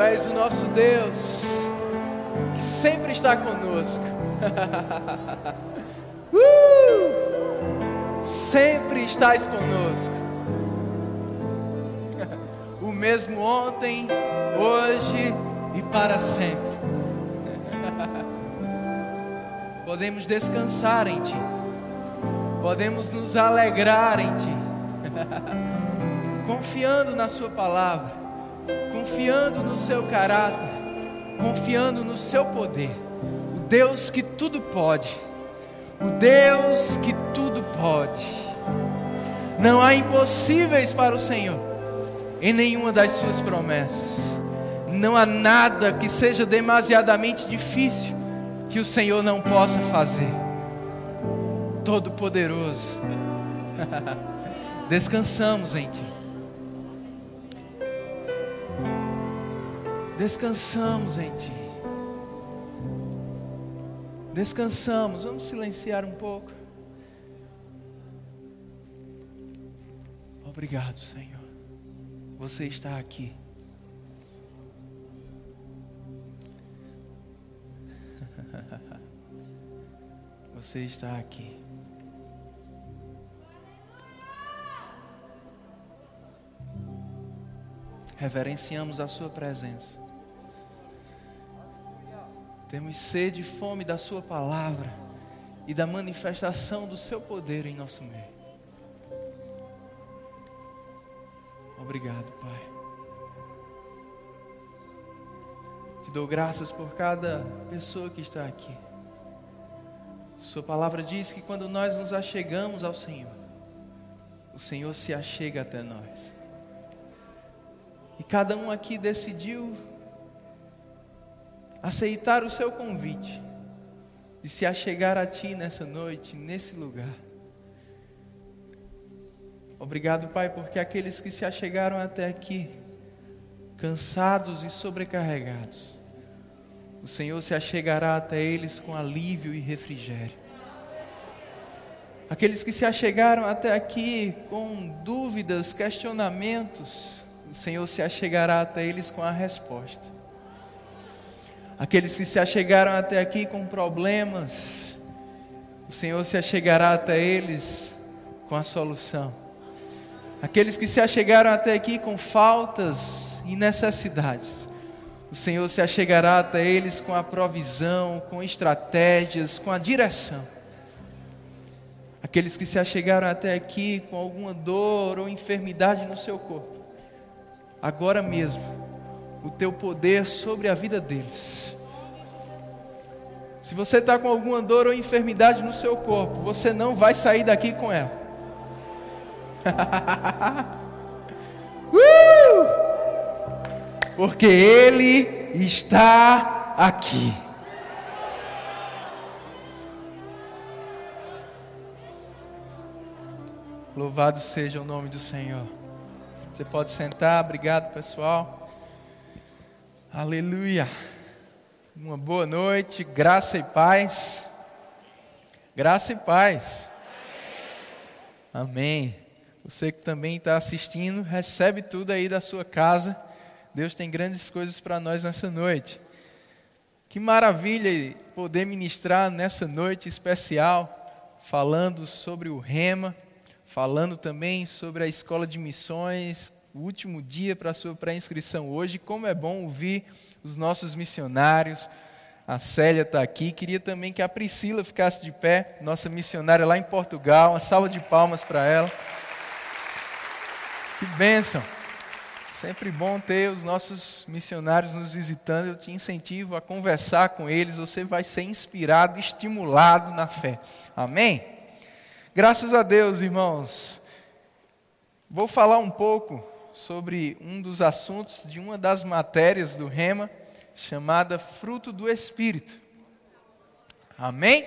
Tu és o nosso Deus que sempre está conosco. uh! Sempre estás conosco. o mesmo ontem, hoje e para sempre. Podemos descansar em Ti, podemos nos alegrar em Ti, confiando na Sua palavra, confiando no Seu caráter, confiando no Seu poder. O Deus que tudo pode, o Deus que tudo pode. Não há impossíveis para o Senhor em nenhuma das Suas promessas. Não há nada que seja demasiadamente difícil que o Senhor não possa fazer. Todo-Poderoso, descansamos em Ti. Descansamos em Ti. Descansamos, vamos silenciar um pouco. Obrigado, Senhor. Você está aqui. Você está aqui. Reverenciamos a Sua presença. Temos sede e fome da Sua palavra e da manifestação do Seu poder em nosso meio. Obrigado, Pai. Te dou graças por cada pessoa que está aqui. Sua palavra diz que quando nós nos achegamos ao Senhor, o Senhor se achega até nós. E cada um aqui decidiu aceitar o seu convite de se achegar a Ti nessa noite, nesse lugar. Obrigado, Pai, porque aqueles que se achegaram até aqui, cansados e sobrecarregados, o Senhor se achegará até eles com alívio e refrigério. Aqueles que se achegaram até aqui com dúvidas, questionamentos, o Senhor se achegará até eles com a resposta. Aqueles que se achegaram até aqui com problemas, o Senhor se achegará até eles com a solução. Aqueles que se achegaram até aqui com faltas e necessidades, o Senhor se achegará até eles com a provisão, com estratégias, com a direção. Aqueles que se achegaram até aqui com alguma dor ou enfermidade no seu corpo, agora mesmo, o teu poder sobre a vida deles. Se você está com alguma dor ou enfermidade no seu corpo, você não vai sair daqui com ela. uh! porque Ele está aqui. Louvado seja o nome do Senhor. Você pode sentar, obrigado pessoal. Aleluia. Uma boa noite, graça e paz. Graça e paz. Amém. Você que também está assistindo, recebe tudo aí da sua casa Deus tem grandes coisas para nós nessa noite. Que maravilha poder ministrar nessa noite especial, falando sobre o Rema, falando também sobre a escola de missões, o último dia para a sua pré-inscrição hoje. Como é bom ouvir os nossos missionários. A Célia está aqui. Queria também que a Priscila ficasse de pé, nossa missionária lá em Portugal. Uma salva de palmas para ela. Que bênção. Sempre bom ter os nossos missionários nos visitando. Eu te incentivo a conversar com eles. Você vai ser inspirado, estimulado na fé. Amém? Graças a Deus, irmãos. Vou falar um pouco sobre um dos assuntos de uma das matérias do Rema, chamada Fruto do Espírito. Amém?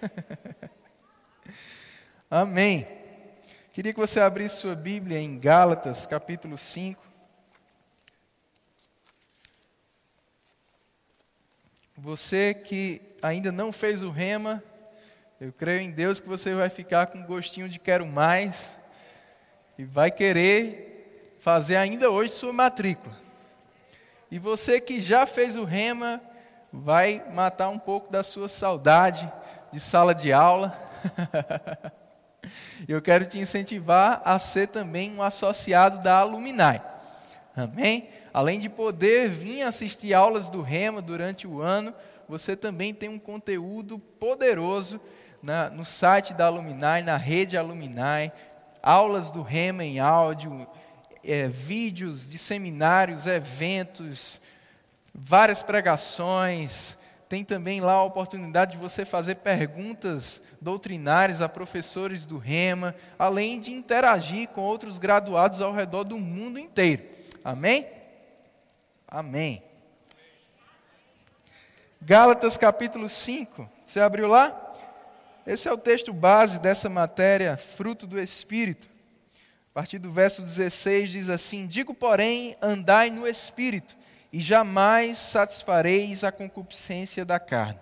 Amém. Queria que você abrisse sua Bíblia em Gálatas, capítulo 5. Você que ainda não fez o rema, eu creio em Deus que você vai ficar com gostinho de quero mais e vai querer fazer ainda hoje sua matrícula. E você que já fez o rema, vai matar um pouco da sua saudade de sala de aula. Eu quero te incentivar a ser também um associado da Alumni. Amém? Além de poder vir assistir aulas do Rema durante o ano, você também tem um conteúdo poderoso na, no site da Alumni, na rede Alumni, aulas do Rema em áudio, é, vídeos de seminários, eventos, várias pregações. Tem também lá a oportunidade de você fazer perguntas doutrinárias a professores do Rema, além de interagir com outros graduados ao redor do mundo inteiro. Amém? Amém. Gálatas capítulo 5. Você abriu lá? Esse é o texto base dessa matéria, fruto do Espírito. A partir do verso 16 diz assim: Digo, porém, andai no Espírito, e jamais satisfareis a concupiscência da carne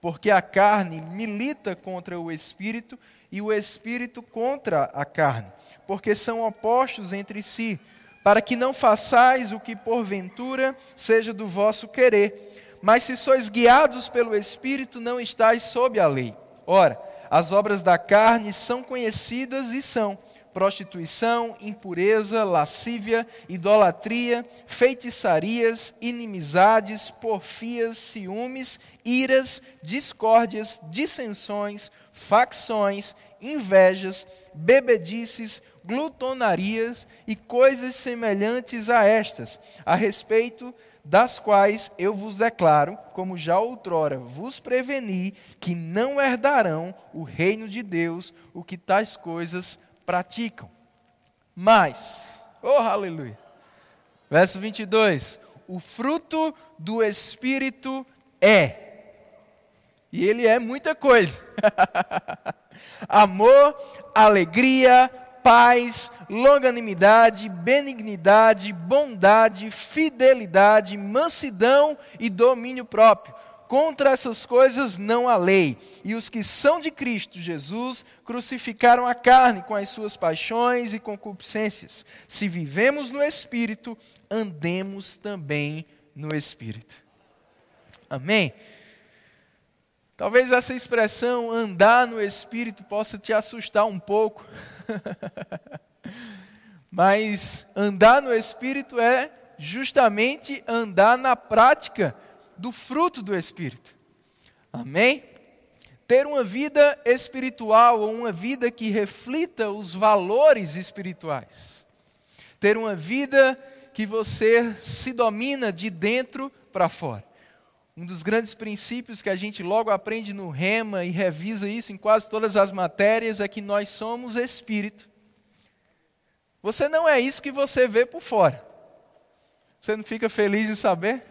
porque a carne milita contra o espírito e o espírito contra a carne, porque são opostos entre si, para que não façais o que porventura seja do vosso querer. Mas se sois guiados pelo espírito, não estáis sob a lei. Ora, as obras da carne são conhecidas e são prostituição, impureza, lascívia, idolatria, feitiçarias, inimizades, porfias, ciúmes, iras, discórdias, dissensões, facções, invejas, bebedices, glutonarias e coisas semelhantes a estas, a respeito das quais eu vos declaro, como já outrora vos preveni, que não herdarão o reino de Deus o que tais coisas praticam. Mas, oh aleluia. Verso 22: O fruto do Espírito é. E ele é muita coisa: amor, alegria, paz, longanimidade, benignidade, bondade, fidelidade, mansidão e domínio próprio. Contra essas coisas não há lei. E os que são de Cristo Jesus crucificaram a carne com as suas paixões e concupiscências. Se vivemos no Espírito, andemos também no Espírito. Amém? Talvez essa expressão andar no Espírito possa te assustar um pouco. Mas andar no Espírito é justamente andar na prática do fruto do Espírito. Amém? Ter uma vida espiritual ou uma vida que reflita os valores espirituais. Ter uma vida que você se domina de dentro para fora. Um dos grandes princípios que a gente logo aprende no Rema e revisa isso em quase todas as matérias é que nós somos espírito. Você não é isso que você vê por fora. Você não fica feliz em saber?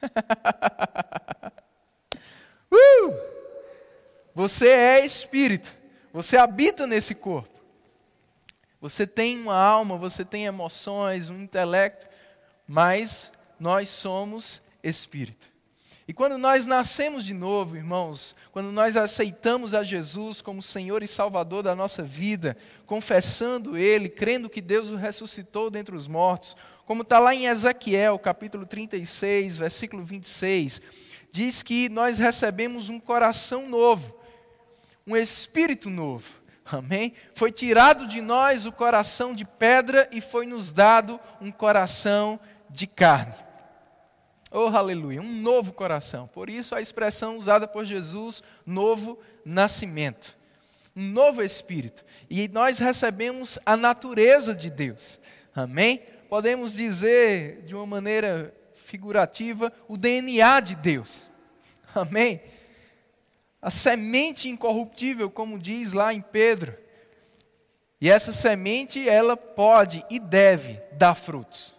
uh! Você é espírito, você habita nesse corpo. Você tem uma alma, você tem emoções, um intelecto, mas nós somos espírito. E quando nós nascemos de novo, irmãos, quando nós aceitamos a Jesus como Senhor e Salvador da nossa vida, confessando Ele, crendo que Deus o ressuscitou dentre os mortos, como está lá em Ezequiel, capítulo 36, versículo 26, diz que nós recebemos um coração novo, um espírito novo. Amém? Foi tirado de nós o coração de pedra e foi nos dado um coração de carne. Oh, aleluia, um novo coração. Por isso a expressão usada por Jesus, novo nascimento. Um novo espírito. E nós recebemos a natureza de Deus. Amém? podemos dizer de uma maneira figurativa, o DNA de Deus. Amém? A semente incorruptível, como diz lá em Pedro. E essa semente, ela pode e deve dar frutos.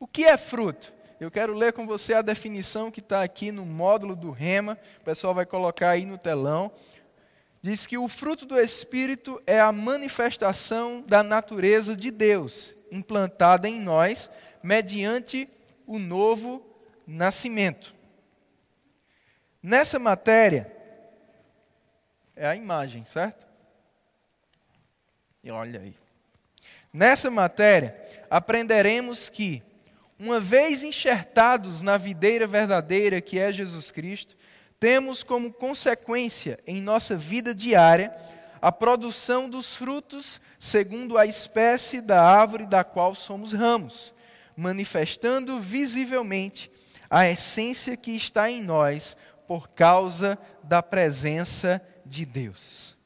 O que é fruto? Eu quero ler com você a definição que está aqui no módulo do Rema. O pessoal vai colocar aí no telão diz que o fruto do Espírito é a manifestação da natureza de Deus, implantada em nós, mediante o novo nascimento. Nessa matéria, é a imagem, certo? E olha aí. Nessa matéria, aprenderemos que Uma vez enxertados na videira verdadeira que é Jesus Cristo, temos como consequência em nossa vida diária a produção dos frutos segundo a espécie da árvore da qual somos ramos, manifestando visivelmente a essência que está em nós por causa da presença de Deus.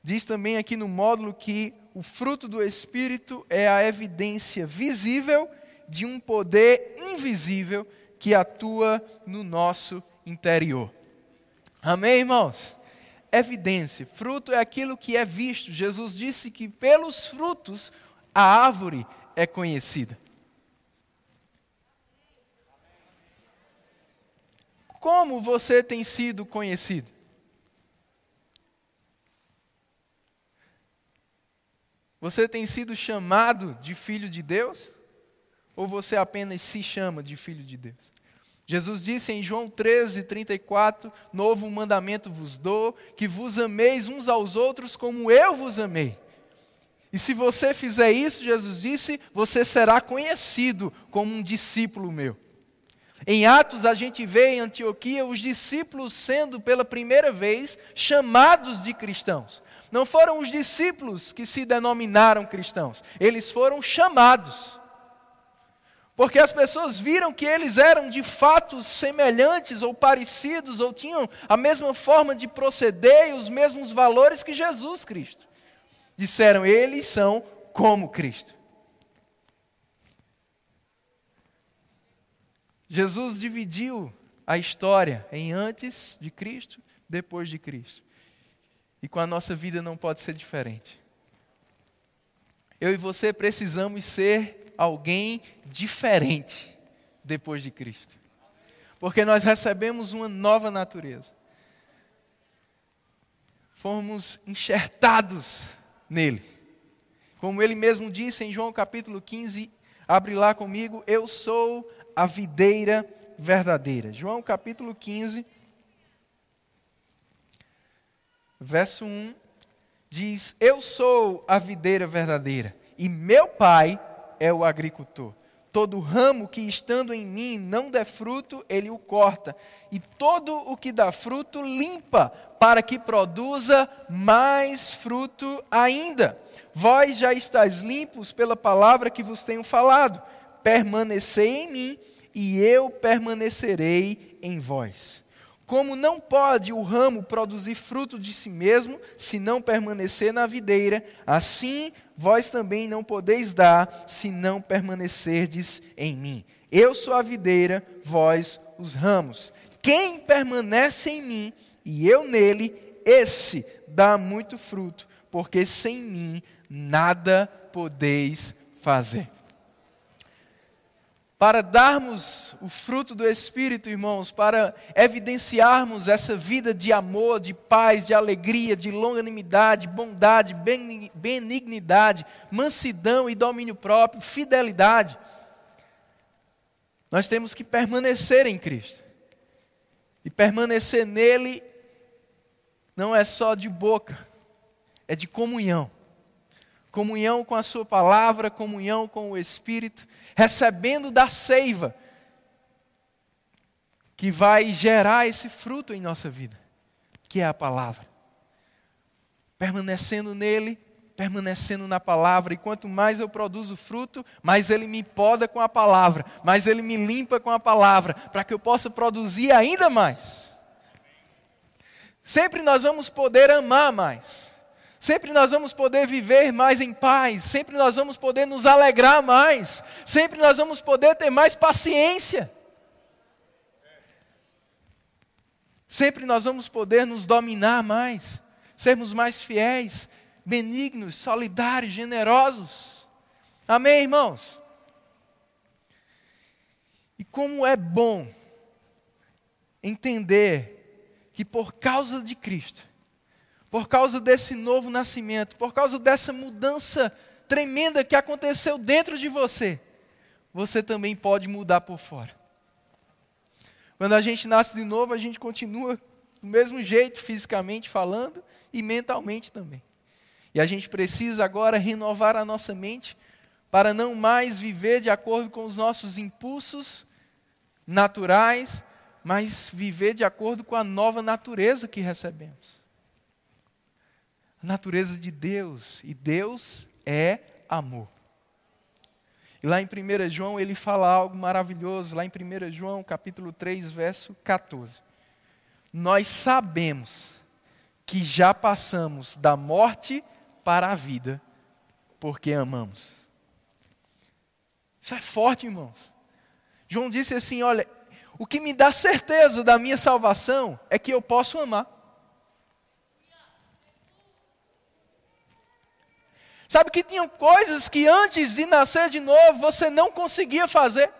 Diz também aqui no módulo que o fruto do Espírito é a evidência visível de um poder invisível que atua no nosso interior. Amém, irmãos? Evidência. Fruto é aquilo que é visto. Jesus disse que pelos frutos a árvore é conhecida. Como você tem sido conhecido? Você tem sido chamado de filho de Deus? Ou você apenas se chama de filho de Deus? Jesus disse em João 13, 34: Novo mandamento vos dou, que vos ameis uns aos outros como eu vos amei. E se você fizer isso, Jesus disse, você será conhecido como um discípulo meu. Em Atos, a gente vê em Antioquia os discípulos sendo pela primeira vez chamados de cristãos. Não foram os discípulos que se denominaram cristãos, eles foram chamados. Porque as pessoas viram que eles eram de fato semelhantes ou parecidos, ou tinham a mesma forma de proceder e os mesmos valores que Jesus Cristo. Disseram, eles são como Cristo. Jesus dividiu a história em antes de Cristo, depois de Cristo. E com a nossa vida não pode ser diferente. Eu e você precisamos ser alguém diferente depois de Cristo. Porque nós recebemos uma nova natureza. Fomos enxertados nele. Como ele mesmo disse em João capítulo 15, abre lá comigo, eu sou a videira verdadeira. João capítulo 15, verso 1, diz: Eu sou a videira verdadeira, e meu pai é o agricultor. Todo ramo que estando em mim não der fruto, ele o corta, e todo o que dá fruto, limpa, para que produza mais fruto ainda. Vós já estáis limpos pela palavra que vos tenho falado. Permanecei em mim, e eu permanecerei em vós. Como não pode o ramo produzir fruto de si mesmo, se não permanecer na videira, assim vós também não podeis dar, se não permanecerdes em mim. Eu sou a videira, vós os ramos. Quem permanece em mim e eu nele, esse dá muito fruto, porque sem mim nada podeis fazer. Para darmos o fruto do Espírito, irmãos, para evidenciarmos essa vida de amor, de paz, de alegria, de longanimidade, bondade, benignidade, mansidão e domínio próprio, fidelidade, nós temos que permanecer em Cristo. E permanecer nele não é só de boca, é de comunhão. Comunhão com a Sua palavra, comunhão com o Espírito recebendo da seiva que vai gerar esse fruto em nossa vida, que é a palavra. Permanecendo nele, permanecendo na palavra, e quanto mais eu produzo fruto, mais ele me poda com a palavra, mais ele me limpa com a palavra, para que eu possa produzir ainda mais. Sempre nós vamos poder amar mais. Sempre nós vamos poder viver mais em paz, sempre nós vamos poder nos alegrar mais, sempre nós vamos poder ter mais paciência. Sempre nós vamos poder nos dominar mais, sermos mais fiéis, benignos, solidários, generosos. Amém, irmãos? E como é bom entender que por causa de Cristo, por causa desse novo nascimento, por causa dessa mudança tremenda que aconteceu dentro de você, você também pode mudar por fora. Quando a gente nasce de novo, a gente continua do mesmo jeito, fisicamente falando e mentalmente também. E a gente precisa agora renovar a nossa mente para não mais viver de acordo com os nossos impulsos naturais, mas viver de acordo com a nova natureza que recebemos. A natureza de Deus, e Deus é amor. E lá em 1 João ele fala algo maravilhoso, lá em 1 João capítulo 3, verso 14. Nós sabemos que já passamos da morte para a vida, porque amamos. Isso é forte, irmãos. João disse assim: olha, o que me dá certeza da minha salvação é que eu posso amar. Sabe que tinham coisas que antes de nascer de novo você não conseguia fazer.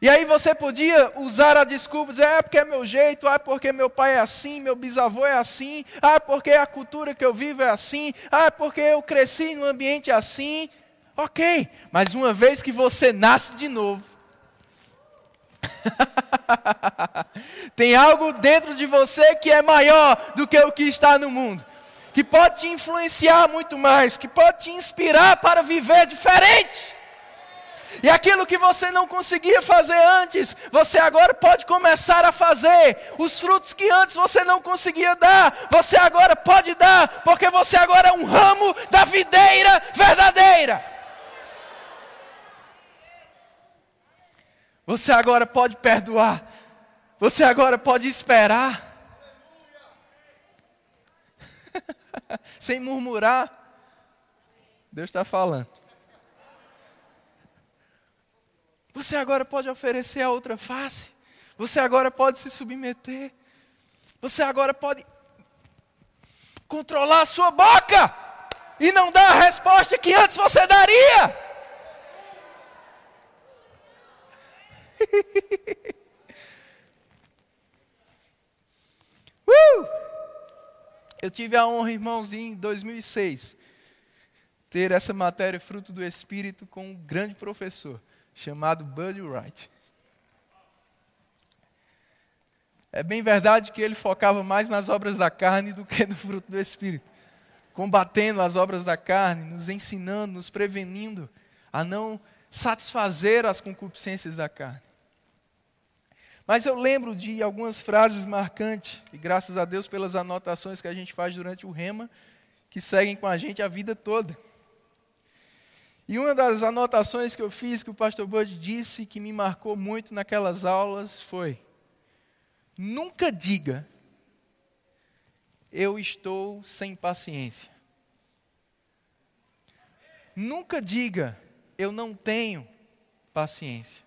E aí você podia usar a desculpa, dizer, é porque é meu jeito, ah, porque meu pai é assim, meu bisavô é assim, ah, porque a cultura que eu vivo é assim, ah, porque eu cresci num ambiente assim. Ok, mas uma vez que você nasce de novo, tem algo dentro de você que é maior do que o que está no mundo que pode te influenciar muito mais, que pode te inspirar para viver diferente. E aquilo que você não conseguia fazer antes, você agora pode começar a fazer. Os frutos que antes você não conseguia dar, você agora pode dar, porque você agora é um ramo da videira verdadeira. Você agora pode perdoar. Você agora pode esperar. sem murmurar. Deus está falando. Você agora pode oferecer a outra face. Você agora pode se submeter. Você agora pode controlar a sua boca e não dar a resposta que antes você daria. uh! Eu tive a honra, irmãos, em 2006, ter essa matéria fruto do Espírito com um grande professor chamado Buddy Wright. É bem verdade que ele focava mais nas obras da carne do que no fruto do Espírito, combatendo as obras da carne, nos ensinando, nos prevenindo a não satisfazer as concupiscências da carne. Mas eu lembro de algumas frases marcantes, e graças a Deus pelas anotações que a gente faz durante o rema, que seguem com a gente a vida toda. E uma das anotações que eu fiz, que o pastor Bud disse, que me marcou muito naquelas aulas, foi: nunca diga, eu estou sem paciência. Nunca diga, eu não tenho paciência.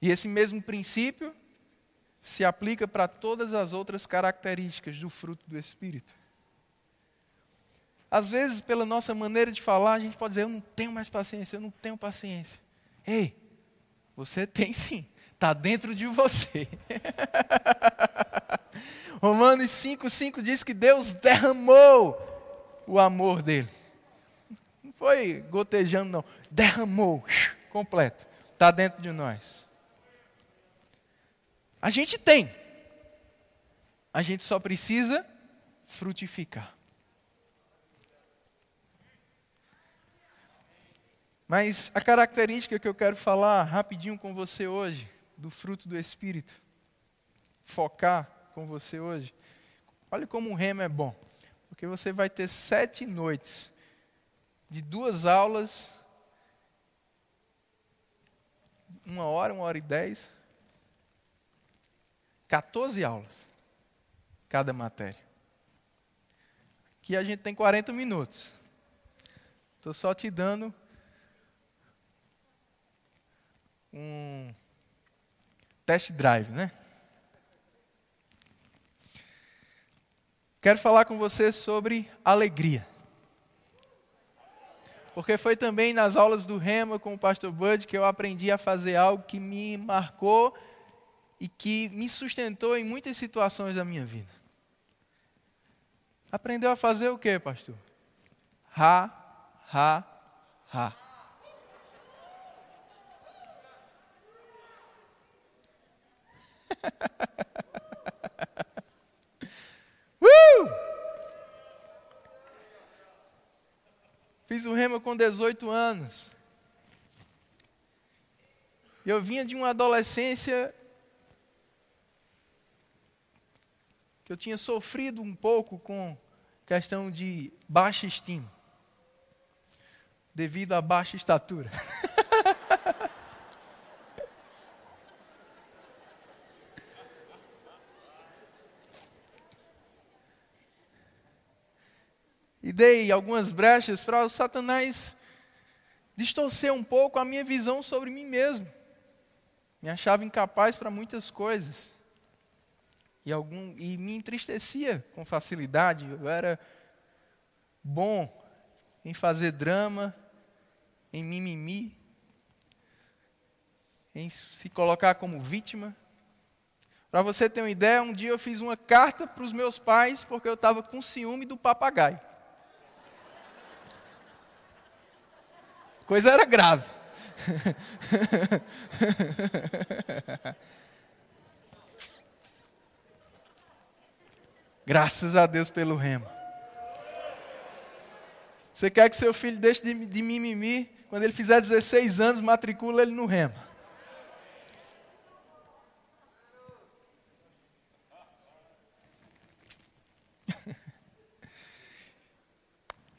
E esse mesmo princípio se aplica para todas as outras características do fruto do Espírito. Às vezes, pela nossa maneira de falar, a gente pode dizer: Eu não tenho mais paciência, eu não tenho paciência. Ei, você tem sim, está dentro de você. Romanos 5,5 diz que Deus derramou o amor dele. Não foi gotejando, não. Derramou, completo. Está dentro de nós. A gente tem. A gente só precisa frutificar. Mas a característica que eu quero falar rapidinho com você hoje, do fruto do Espírito, focar com você hoje, olha como um remo é bom, porque você vai ter sete noites de duas aulas, uma hora, uma hora e dez, 14 aulas, cada matéria. Aqui a gente tem 40 minutos. Estou só te dando um test drive, né? Quero falar com você sobre alegria. Porque foi também nas aulas do Rema com o pastor Bud que eu aprendi a fazer algo que me marcou e que me sustentou em muitas situações da minha vida. Aprendeu a fazer o que, pastor? Ha, ha, ha. uh! fiz o rema com 18 anos. Eu vinha de uma adolescência que eu tinha sofrido um pouco com questão de baixa estima, devido à baixa estatura. e dei algumas brechas para o Satanás distorcer um pouco a minha visão sobre mim mesmo. Me achava incapaz para muitas coisas. E, algum, e me entristecia com facilidade. Eu era bom em fazer drama, em mimimi, em se colocar como vítima. Para você ter uma ideia, um dia eu fiz uma carta para os meus pais porque eu estava com ciúme do papagaio. Coisa era grave. Graças a Deus pelo remo. Você quer que seu filho deixe de, de mimimi? Quando ele fizer 16 anos, matricula ele no remo.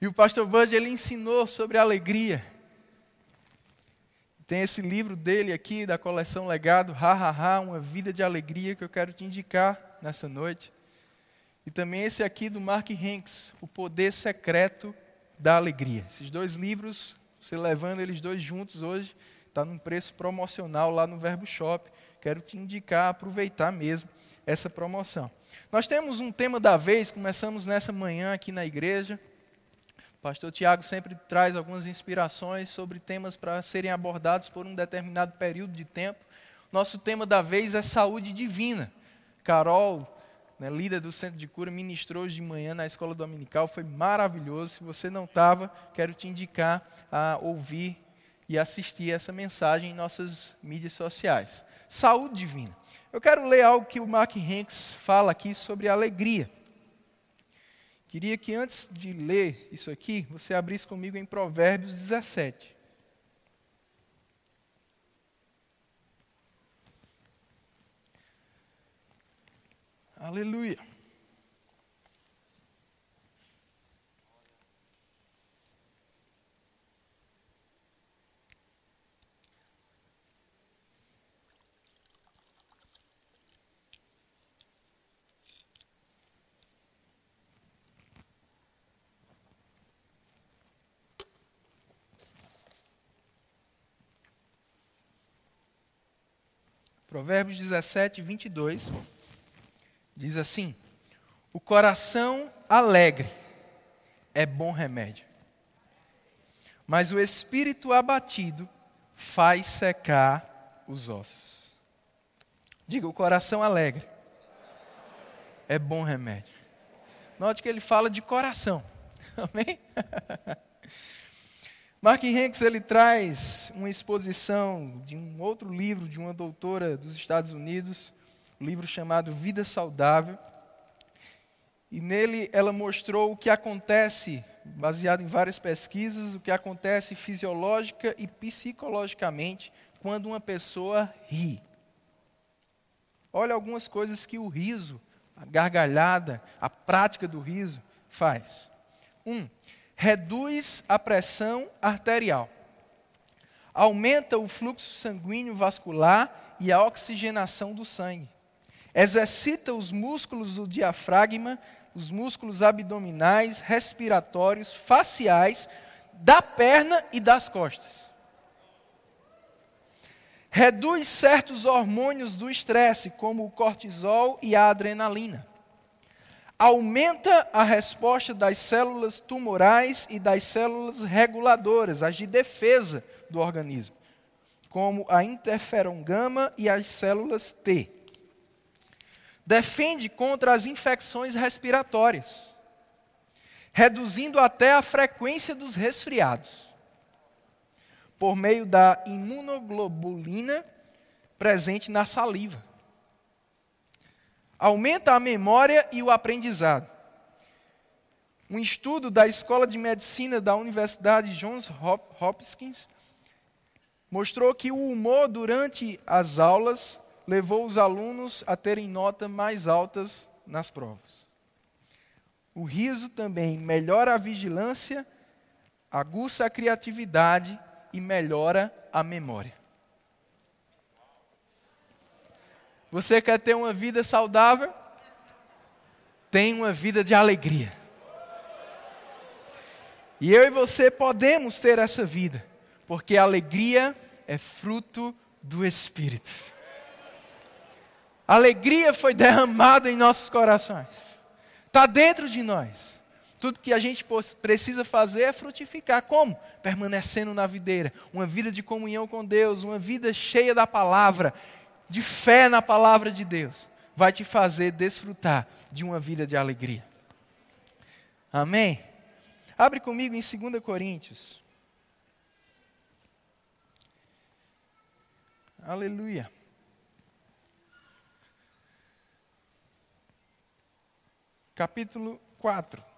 e o pastor Bud, ele ensinou sobre alegria. Tem esse livro dele aqui, da coleção Legado, Ha Ha Ha, Uma Vida de Alegria, que eu quero te indicar nessa noite. E também esse aqui do Mark Hanks, O Poder Secreto da Alegria. Esses dois livros, você levando eles dois juntos hoje, está num preço promocional lá no Verbo Shop. Quero te indicar, aproveitar mesmo essa promoção. Nós temos um tema da vez, começamos nessa manhã aqui na igreja. O pastor Tiago sempre traz algumas inspirações sobre temas para serem abordados por um determinado período de tempo. Nosso tema da vez é saúde divina. Carol, né, líder do Centro de Cura, ministrou hoje de manhã na escola dominical, foi maravilhoso. Se você não estava, quero te indicar a ouvir e assistir essa mensagem em nossas mídias sociais. Saúde divina. Eu quero ler algo que o Mark Hanks fala aqui sobre alegria. Queria que antes de ler isso aqui, você abrisse comigo em Provérbios 17. Aleluia. Provérbios 17, 22, diz assim: O coração alegre é bom remédio, mas o espírito abatido faz secar os ossos. Diga, o coração alegre é bom remédio. Note que ele fala de coração. Amém? Mark Hanks ele traz uma exposição de um outro livro de uma doutora dos Estados Unidos, um livro chamado Vida Saudável. E nele ela mostrou o que acontece, baseado em várias pesquisas, o que acontece fisiológica e psicologicamente quando uma pessoa ri. Olha algumas coisas que o riso, a gargalhada, a prática do riso faz. Um, reduz a pressão arterial, aumenta o fluxo sanguíneo vascular e a oxigenação do sangue, exercita os músculos do diafragma, os músculos abdominais, respiratórios, faciais, da perna e das costas. Reduz certos hormônios do estresse, como o cortisol e a adrenalina aumenta a resposta das células tumorais e das células reguladoras, as de defesa do organismo, como a interferon gama e as células T. Defende contra as infecções respiratórias, reduzindo até a frequência dos resfriados, por meio da imunoglobulina presente na saliva aumenta a memória e o aprendizado. Um estudo da Escola de Medicina da Universidade Johns Hopkins mostrou que o humor durante as aulas levou os alunos a terem notas mais altas nas provas. O riso também melhora a vigilância, aguça a criatividade e melhora a memória. Você quer ter uma vida saudável? Tem uma vida de alegria. E eu e você podemos ter essa vida, porque a alegria é fruto do Espírito. Alegria foi derramada em nossos corações, está dentro de nós. Tudo que a gente precisa fazer é frutificar. Como? Permanecendo na videira. Uma vida de comunhão com Deus, uma vida cheia da palavra, de fé na palavra de Deus, vai te fazer desfrutar de uma vida de alegria. Amém? Abre comigo em 2 Coríntios. Aleluia. Capítulo 4.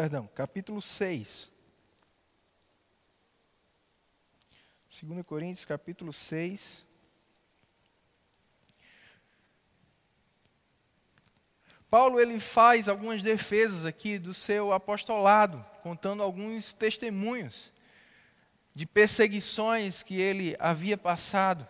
Perdão, capítulo 6. 2 Coríntios, capítulo 6. Paulo ele faz algumas defesas aqui do seu apostolado, contando alguns testemunhos de perseguições que ele havia passado.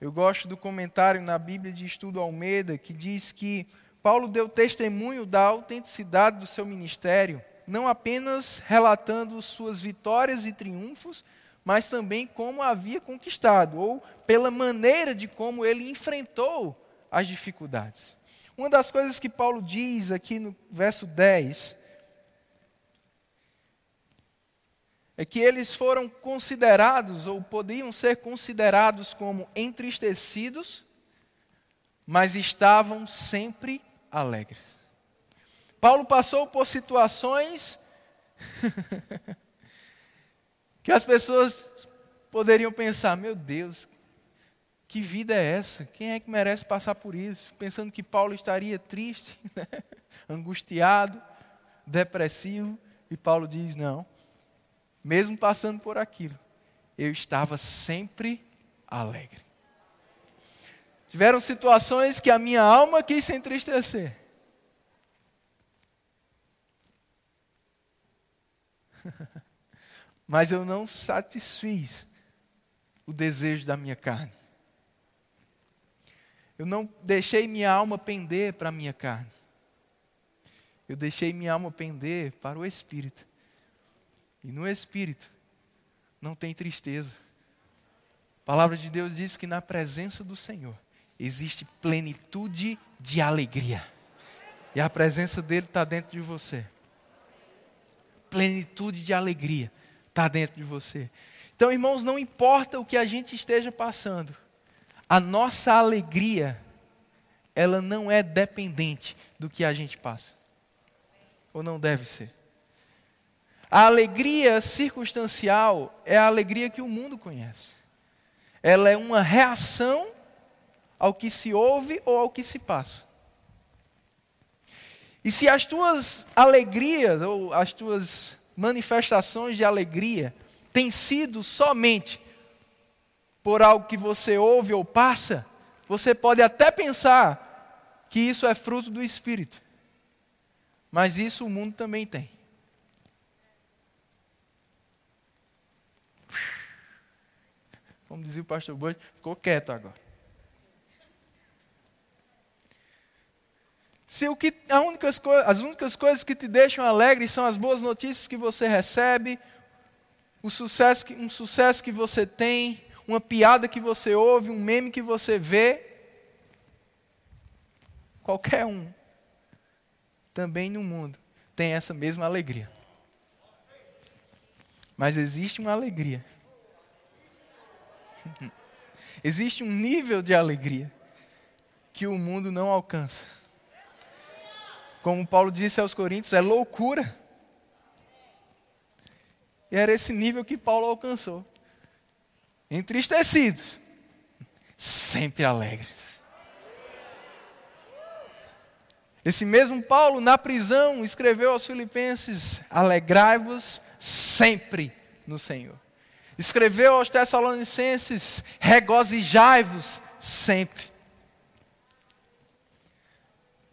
Eu gosto do comentário na Bíblia de Estudo Almeida que diz que Paulo deu testemunho da autenticidade do seu ministério, não apenas relatando suas vitórias e triunfos, mas também como havia conquistado, ou pela maneira de como ele enfrentou as dificuldades. Uma das coisas que Paulo diz aqui no verso 10 é que eles foram considerados, ou podiam ser considerados como entristecidos, mas estavam sempre alegres. Paulo passou por situações que as pessoas poderiam pensar: meu Deus, que vida é essa? Quem é que merece passar por isso? Pensando que Paulo estaria triste, né? angustiado, depressivo. E Paulo diz: não, mesmo passando por aquilo, eu estava sempre alegre. Tiveram situações que a minha alma quis se entristecer. Mas eu não satisfiz o desejo da minha carne. Eu não deixei minha alma pender para a minha carne. Eu deixei minha alma pender para o Espírito. E no Espírito não tem tristeza. A palavra de Deus diz que na presença do Senhor existe plenitude de alegria. E a presença dele está dentro de você. Plenitude de alegria está dentro de você. Então, irmãos, não importa o que a gente esteja passando, a nossa alegria, ela não é dependente do que a gente passa. Ou não deve ser. A alegria circunstancial é a alegria que o mundo conhece. Ela é uma reação ao que se ouve ou ao que se passa. E se as tuas alegrias ou as tuas manifestações de alegria têm sido somente por algo que você ouve ou passa, você pode até pensar que isso é fruto do Espírito. Mas isso o mundo também tem. Como dizia o pastor Boyd, ficou quieto agora. Se o que, as únicas coisas que te deixam alegre são as boas notícias que você recebe, o sucesso, um sucesso que você tem, uma piada que você ouve, um meme que você vê, qualquer um, também no mundo, tem essa mesma alegria. Mas existe uma alegria. existe um nível de alegria que o mundo não alcança. Como Paulo disse aos Coríntios, é loucura. E era esse nível que Paulo alcançou. Entristecidos, sempre alegres. Esse mesmo Paulo, na prisão, escreveu aos Filipenses: Alegrai-vos sempre no Senhor. Escreveu aos Tessalonicenses: Regozijai-vos sempre.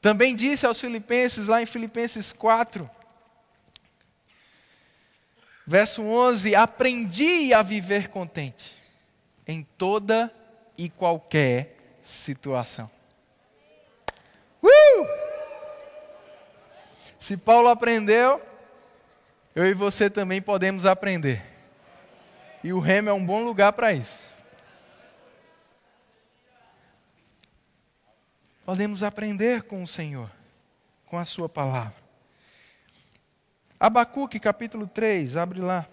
Também disse aos Filipenses, lá em Filipenses 4, verso 11: Aprendi a viver contente em toda e qualquer situação. Uh! Se Paulo aprendeu, eu e você também podemos aprender. E o remo é um bom lugar para isso. Podemos aprender com o Senhor, com a Sua palavra. Abacuque capítulo 3, abre lá.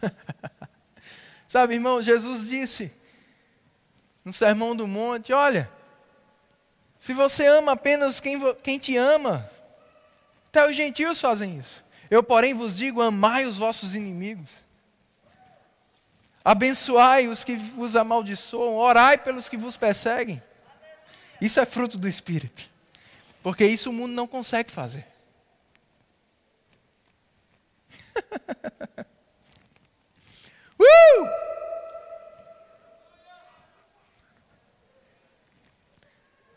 Sabe, irmão, Jesus disse no Sermão do Monte: Olha, se você ama apenas quem, quem te ama, até os gentios fazem isso. Eu, porém, vos digo: amai os vossos inimigos. Abençoai os que vos amaldiçoam, orai pelos que vos perseguem. Isso é fruto do Espírito. Porque isso o mundo não consegue fazer. uh!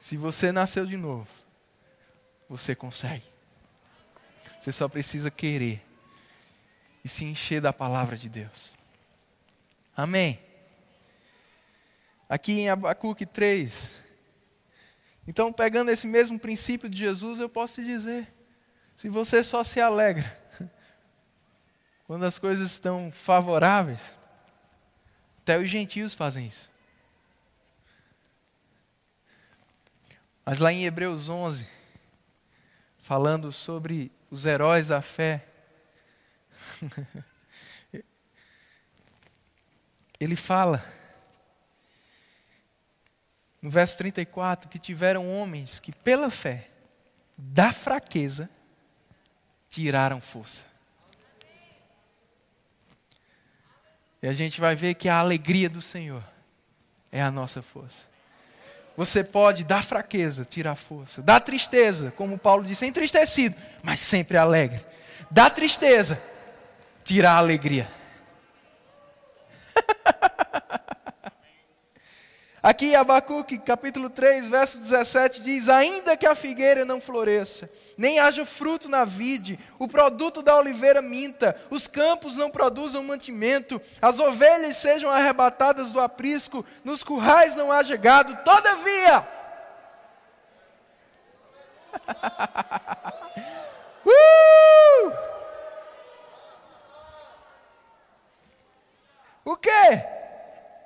Se você nasceu de novo, você consegue. Você só precisa querer e se encher da palavra de Deus. Amém. Aqui em Abacuque 3. Então, pegando esse mesmo princípio de Jesus, eu posso te dizer: se você só se alegra quando as coisas estão favoráveis, até os gentios fazem isso. Mas lá em Hebreus 11, falando sobre os heróis da fé, ele fala, no verso 34, que tiveram homens que, pela fé, da fraqueza, tiraram força. E a gente vai ver que a alegria do Senhor é a nossa força. Você pode dar fraqueza, tirar força. Dá tristeza, como Paulo disse, entristecido, mas sempre alegre. Dá tristeza, tirar alegria. Aqui Abacuque, capítulo 3, verso 17, diz: Ainda que a figueira não floresça, nem haja fruto na vide, o produto da oliveira minta, os campos não produzam mantimento, as ovelhas sejam arrebatadas do aprisco, nos currais não haja gado, todavia. uh! O que?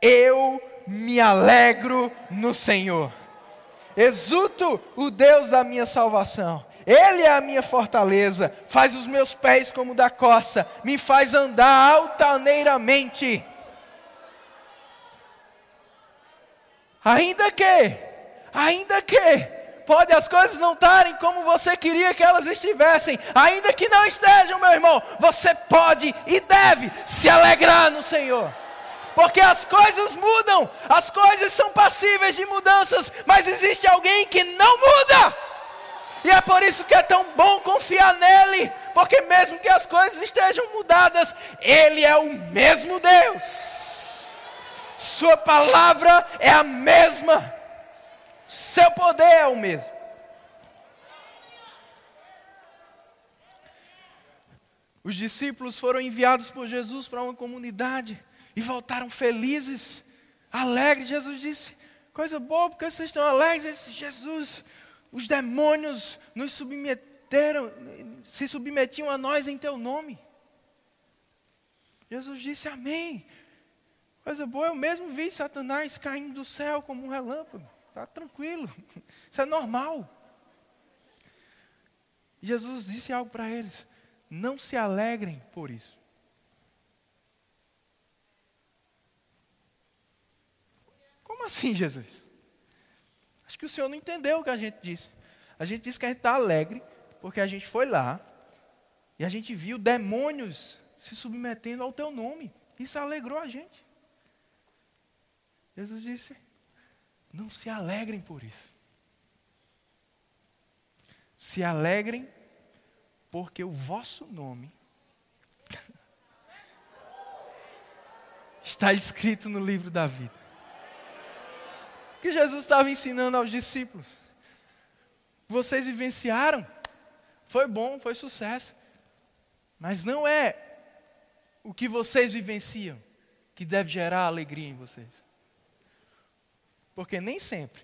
Eu me alegro no Senhor. Exulto o Deus da minha salvação. Ele é a minha fortaleza, faz os meus pés como da coça, me faz andar altaneiramente. Ainda que, ainda que, pode as coisas não estarem como você queria que elas estivessem, ainda que não estejam, meu irmão, você pode e deve se alegrar no Senhor porque as coisas mudam, as coisas são passíveis de mudanças, mas existe alguém que não muda. E é por isso que é tão bom confiar nele, porque mesmo que as coisas estejam mudadas, ele é o mesmo Deus. Sua palavra é a mesma. Seu poder é o mesmo. Os discípulos foram enviados por Jesus para uma comunidade e voltaram felizes, alegres. Jesus disse: Coisa boa, porque vocês estão alegres. Jesus, os demônios nos submeteram, se submetiam a nós em teu nome. Jesus disse: Amém. Coisa boa, eu mesmo vi Satanás caindo do céu como um relâmpago. Está tranquilo. Isso é normal. Jesus disse algo para eles: não se alegrem por isso. Assim, Jesus? Acho que o Senhor não entendeu o que a gente disse. A gente disse que a gente está alegre porque a gente foi lá e a gente viu demônios se submetendo ao teu nome. Isso alegrou a gente. Jesus disse: não se alegrem por isso. Se alegrem porque o vosso nome está escrito no livro da vida. Que Jesus estava ensinando aos discípulos. Vocês vivenciaram, foi bom, foi sucesso, mas não é o que vocês vivenciam que deve gerar alegria em vocês. Porque nem sempre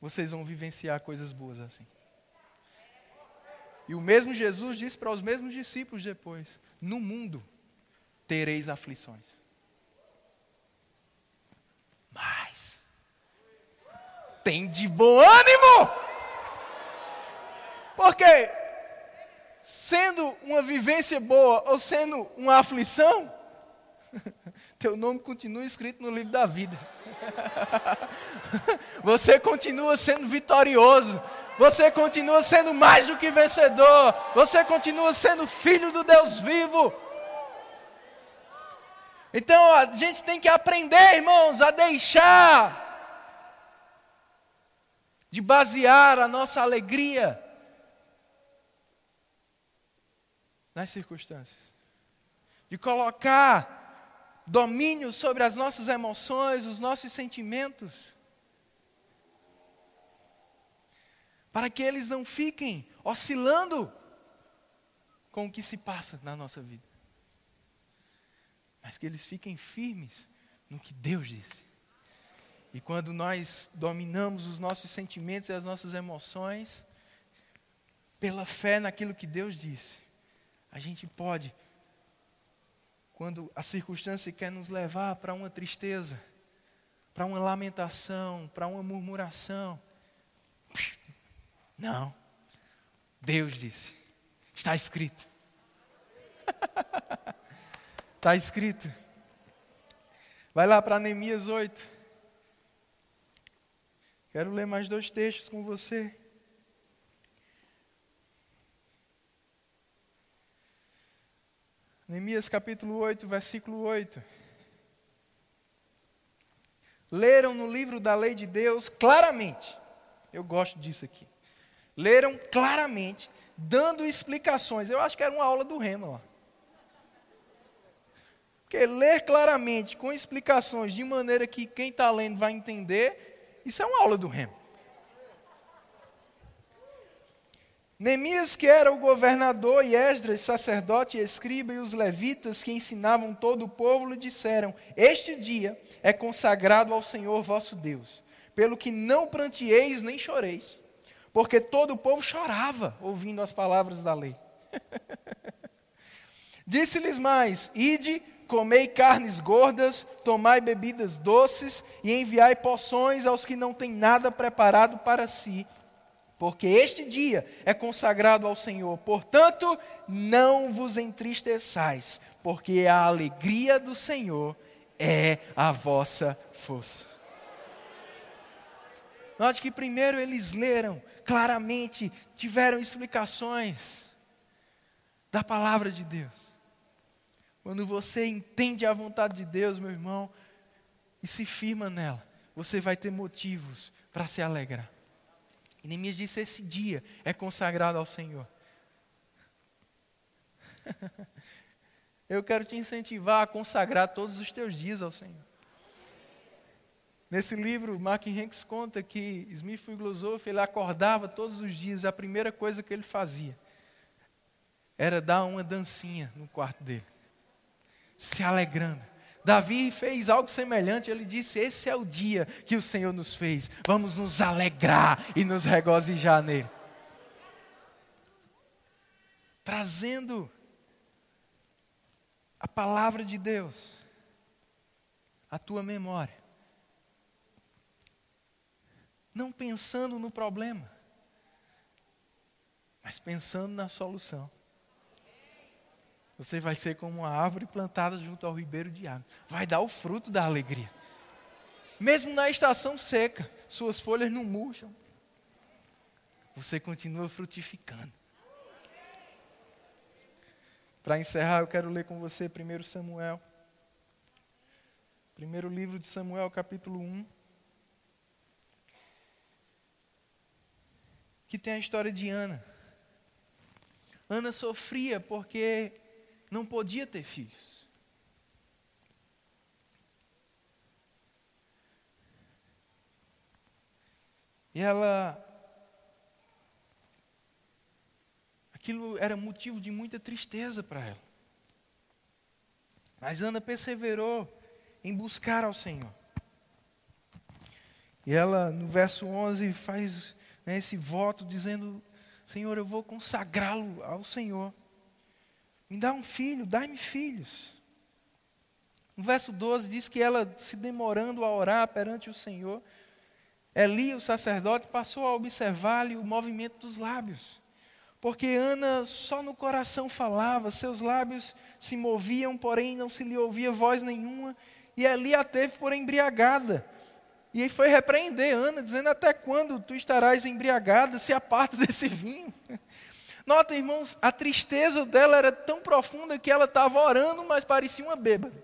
vocês vão vivenciar coisas boas assim. E o mesmo Jesus disse para os mesmos discípulos depois: No mundo tereis aflições. Tem de bom ânimo. Porque sendo uma vivência boa ou sendo uma aflição, teu nome continua escrito no livro da vida. Você continua sendo vitorioso você continua sendo mais do que vencedor, você continua sendo filho do Deus vivo. Então a gente tem que aprender, irmãos, a deixar de basear a nossa alegria nas circunstâncias, de colocar domínio sobre as nossas emoções, os nossos sentimentos. para que eles não fiquem oscilando com o que se passa na nossa vida, mas que eles fiquem firmes no que Deus disse. E quando nós dominamos os nossos sentimentos e as nossas emoções, pela fé naquilo que Deus disse, a gente pode, quando a circunstância quer nos levar para uma tristeza, para uma lamentação, para uma murmuração, não. Deus disse. Está escrito. Está escrito. Vai lá para Neemias 8. Quero ler mais dois textos com você. Neemias capítulo 8, versículo 8. Leram no livro da lei de Deus claramente. Eu gosto disso aqui leram claramente, dando explicações. Eu acho que era uma aula do Rema lá. Porque ler claramente, com explicações, de maneira que quem está lendo vai entender, isso é uma aula do Rema. Neemias, que era o governador, e Esdras, sacerdote e escriba, e os levitas que ensinavam todo o povo, lhe disseram: Este dia é consagrado ao Senhor vosso Deus, pelo que não prantieis nem choreis porque todo o povo chorava ouvindo as palavras da lei. Disse-lhes mais: Ide, comei carnes gordas, tomai bebidas doces e enviai poções aos que não têm nada preparado para si, porque este dia é consagrado ao Senhor. Portanto, não vos entristeçais, porque a alegria do Senhor é a vossa força. Note que primeiro eles leram claramente tiveram explicações da palavra de Deus. Quando você entende a vontade de Deus, meu irmão, e se firma nela, você vai ter motivos para se alegrar. E disse: esse dia é consagrado ao Senhor. Eu quero te incentivar a consagrar todos os teus dias ao Senhor. Nesse livro, Mark Hanks conta que Smith Wigglesworth, ele acordava todos os dias, a primeira coisa que ele fazia era dar uma dancinha no quarto dele, se alegrando. Davi fez algo semelhante, ele disse: Esse é o dia que o Senhor nos fez, vamos nos alegrar e nos regozijar nele. Trazendo a palavra de Deus a tua memória. Não pensando no problema, mas pensando na solução. Você vai ser como uma árvore plantada junto ao ribeiro de água. Vai dar o fruto da alegria. Mesmo na estação seca, suas folhas não murcham. Você continua frutificando. Para encerrar, eu quero ler com você 1 Samuel. Primeiro livro de Samuel, capítulo 1. Que tem a história de Ana. Ana sofria porque não podia ter filhos. E ela. Aquilo era motivo de muita tristeza para ela. Mas Ana perseverou em buscar ao Senhor. E ela, no verso 11, faz né, esse voto dizendo: Senhor, eu vou consagrá-lo ao Senhor. Me dá um filho, dai-me filhos. No verso 12 diz que ela, se demorando a orar perante o Senhor, Eli, o sacerdote, passou a observar-lhe o movimento dos lábios. Porque Ana só no coração falava, seus lábios se moviam, porém não se lhe ouvia voz nenhuma, e Eli a teve por embriagada. E foi repreender Ana, dizendo: Até quando tu estarás embriagada, se aparta desse vinho? Nota, irmãos, a tristeza dela era tão profunda que ela estava orando, mas parecia uma bêbada.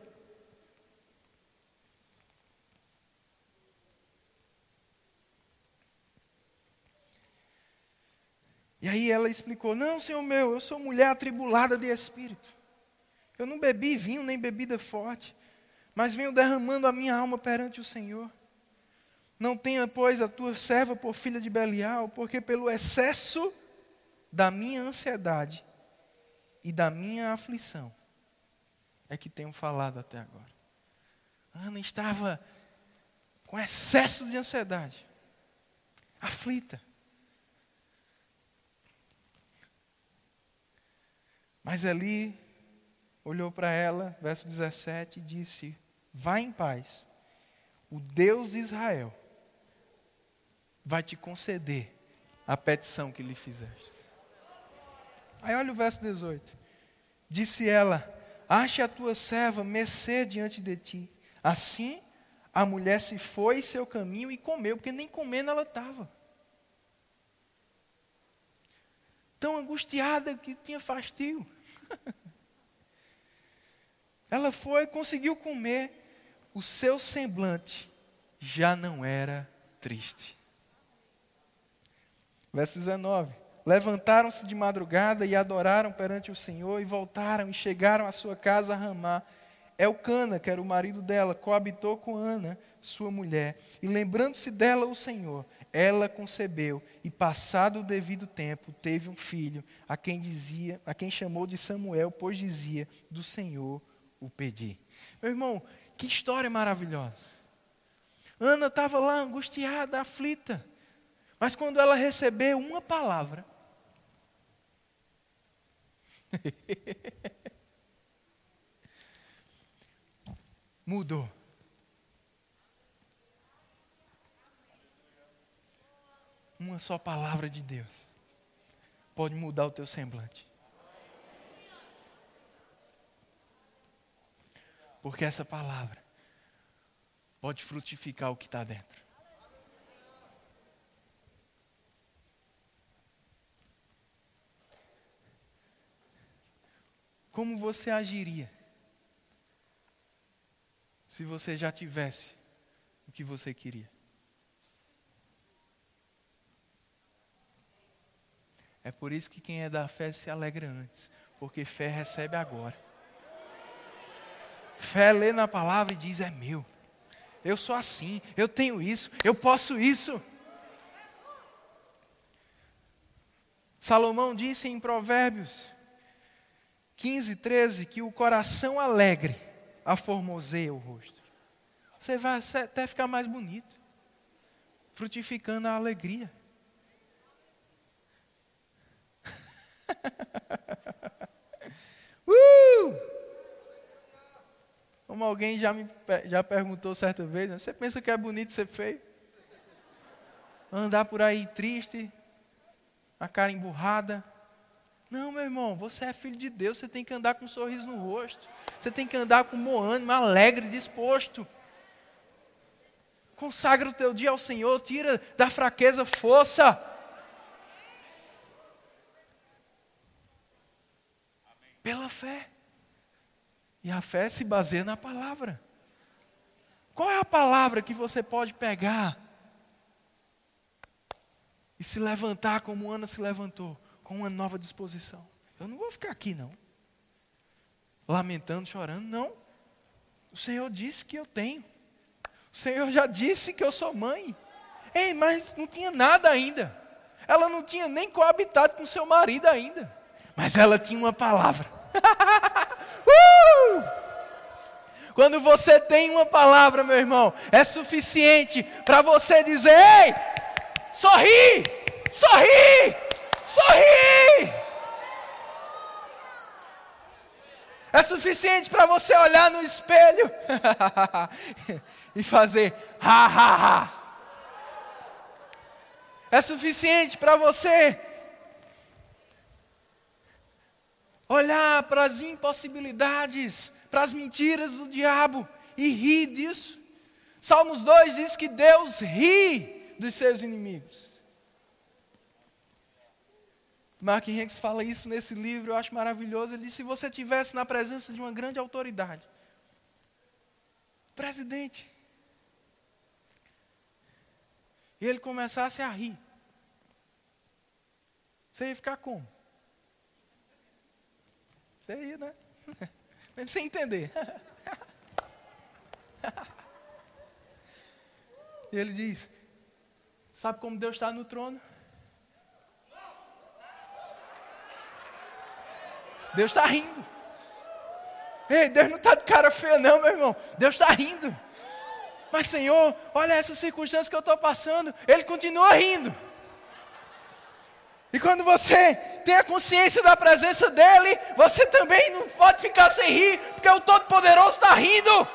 E aí ela explicou: Não, Senhor meu, eu sou mulher atribulada de espírito. Eu não bebi vinho nem bebida forte, mas venho derramando a minha alma perante o Senhor. Não tenha, pois, a tua serva por filha de Belial, porque pelo excesso da minha ansiedade e da minha aflição é que tenho falado até agora. Ana estava com excesso de ansiedade, aflita. Mas ali olhou para ela, verso 17, e disse: Vá em paz, o Deus de Israel vai te conceder a petição que lhe fizeste. Aí olha o verso 18. Disse ela: Ache a tua serva mercê diante de ti. Assim, a mulher se foi seu caminho e comeu, porque nem comendo ela estava. Tão angustiada que tinha fastio. ela foi, conseguiu comer. O seu semblante já não era triste. Verso 19. Levantaram-se de madrugada e adoraram perante o Senhor e voltaram e chegaram à sua casa a Ramá. Elcana, que era o marido dela, coabitou com Ana, sua mulher, e lembrando-se dela o Senhor, ela concebeu e passado o devido tempo teve um filho, a quem dizia, a quem chamou de Samuel, pois dizia: do Senhor o pedi. Meu irmão, que história maravilhosa. Ana estava lá angustiada, aflita. Mas quando ela recebeu uma palavra, Mudou. Uma só palavra de Deus pode mudar o teu semblante. Porque essa palavra pode frutificar o que está dentro. Como você agiria se você já tivesse o que você queria? É por isso que quem é da fé se alegra antes, porque fé recebe agora. Fé lê na palavra e diz: é meu. Eu sou assim, eu tenho isso, eu posso isso. Salomão disse em Provérbios 15, 13, que o coração alegre aformoseia o rosto. Você vai até ficar mais bonito, frutificando a alegria. uh! Como alguém já me já perguntou certa vez, né? você pensa que é bonito ser feio? Andar por aí triste, a cara emburrada. Não, meu irmão, você é filho de Deus, você tem que andar com um sorriso no rosto. Você tem que andar com bom ânimo, alegre, disposto. Consagra o teu dia ao Senhor, tira da fraqueza força. Pela fé. E a fé se baseia na palavra. Qual é a palavra que você pode pegar e se levantar como Ana se levantou, com uma nova disposição? Eu não vou ficar aqui, não. Lamentando, chorando, não. O Senhor disse que eu tenho. O Senhor já disse que eu sou mãe. Ei, mas não tinha nada ainda. Ela não tinha nem coabitado com seu marido ainda. Mas ela tinha uma palavra. uh! Quando você tem uma palavra, meu irmão, é suficiente para você dizer: Ei, sorri, sorri, sorri. É suficiente para você olhar no espelho e fazer ha ha ha. É suficiente para você olhar para as impossibilidades, para as mentiras do diabo e rir disso. Salmos 2 diz que Deus ri dos seus inimigos. Mark Hanks fala isso nesse livro, eu acho maravilhoso. Ele diz: se você tivesse na presença de uma grande autoridade, presidente, e ele começasse a rir, você ia ficar como? Você ia, né? Mesmo sem entender. E ele diz: Sabe como Deus está no trono? Deus está rindo. Ei, Deus não está de cara feia, não, meu irmão. Deus está rindo. Mas, Senhor, olha essa circunstância que eu estou passando. Ele continua rindo. E quando você tem a consciência da presença dEle, você também não pode ficar sem rir, porque o Todo-Poderoso está rindo.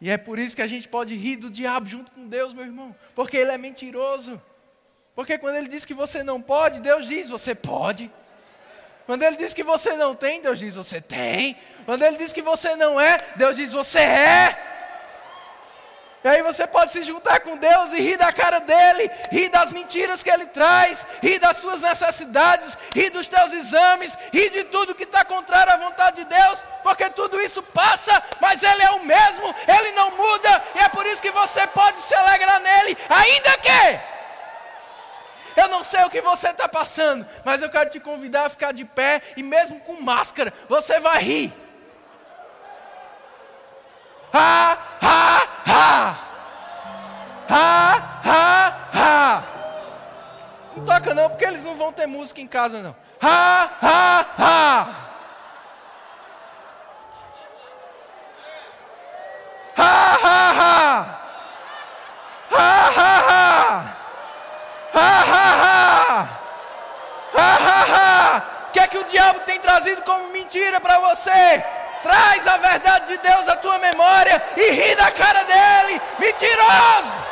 E é por isso que a gente pode rir do diabo junto com Deus, meu irmão, porque ele é mentiroso. Porque quando ele diz que você não pode, Deus diz: você pode. Quando ele diz que você não tem, Deus diz: você tem. Quando ele diz que você não é, Deus diz: você é. E aí você pode se juntar com Deus e rir da cara dele, rir das mentiras que ele traz, rir das suas necessidades, rir dos teus exames, rir de tudo que está contrário à vontade de Deus, porque tudo isso passa, mas ele é o mesmo, ele não muda, e é por isso que você pode se alegrar nele, ainda que. Eu não sei o que você está passando, mas eu quero te convidar a ficar de pé e mesmo com máscara, você vai rir. Ha, ha, ha. Ha, ha, ha. Não toca não, porque eles não vão ter música em casa não. Ha, ha, ha. Ha, ha, ha. Ha. Ha, ha, ha. Ha, ha, ha. O que é que o diabo tem trazido como mentira para você? Traz a verdade de Deus à tua memória e ri da cara dele. Mentiroso!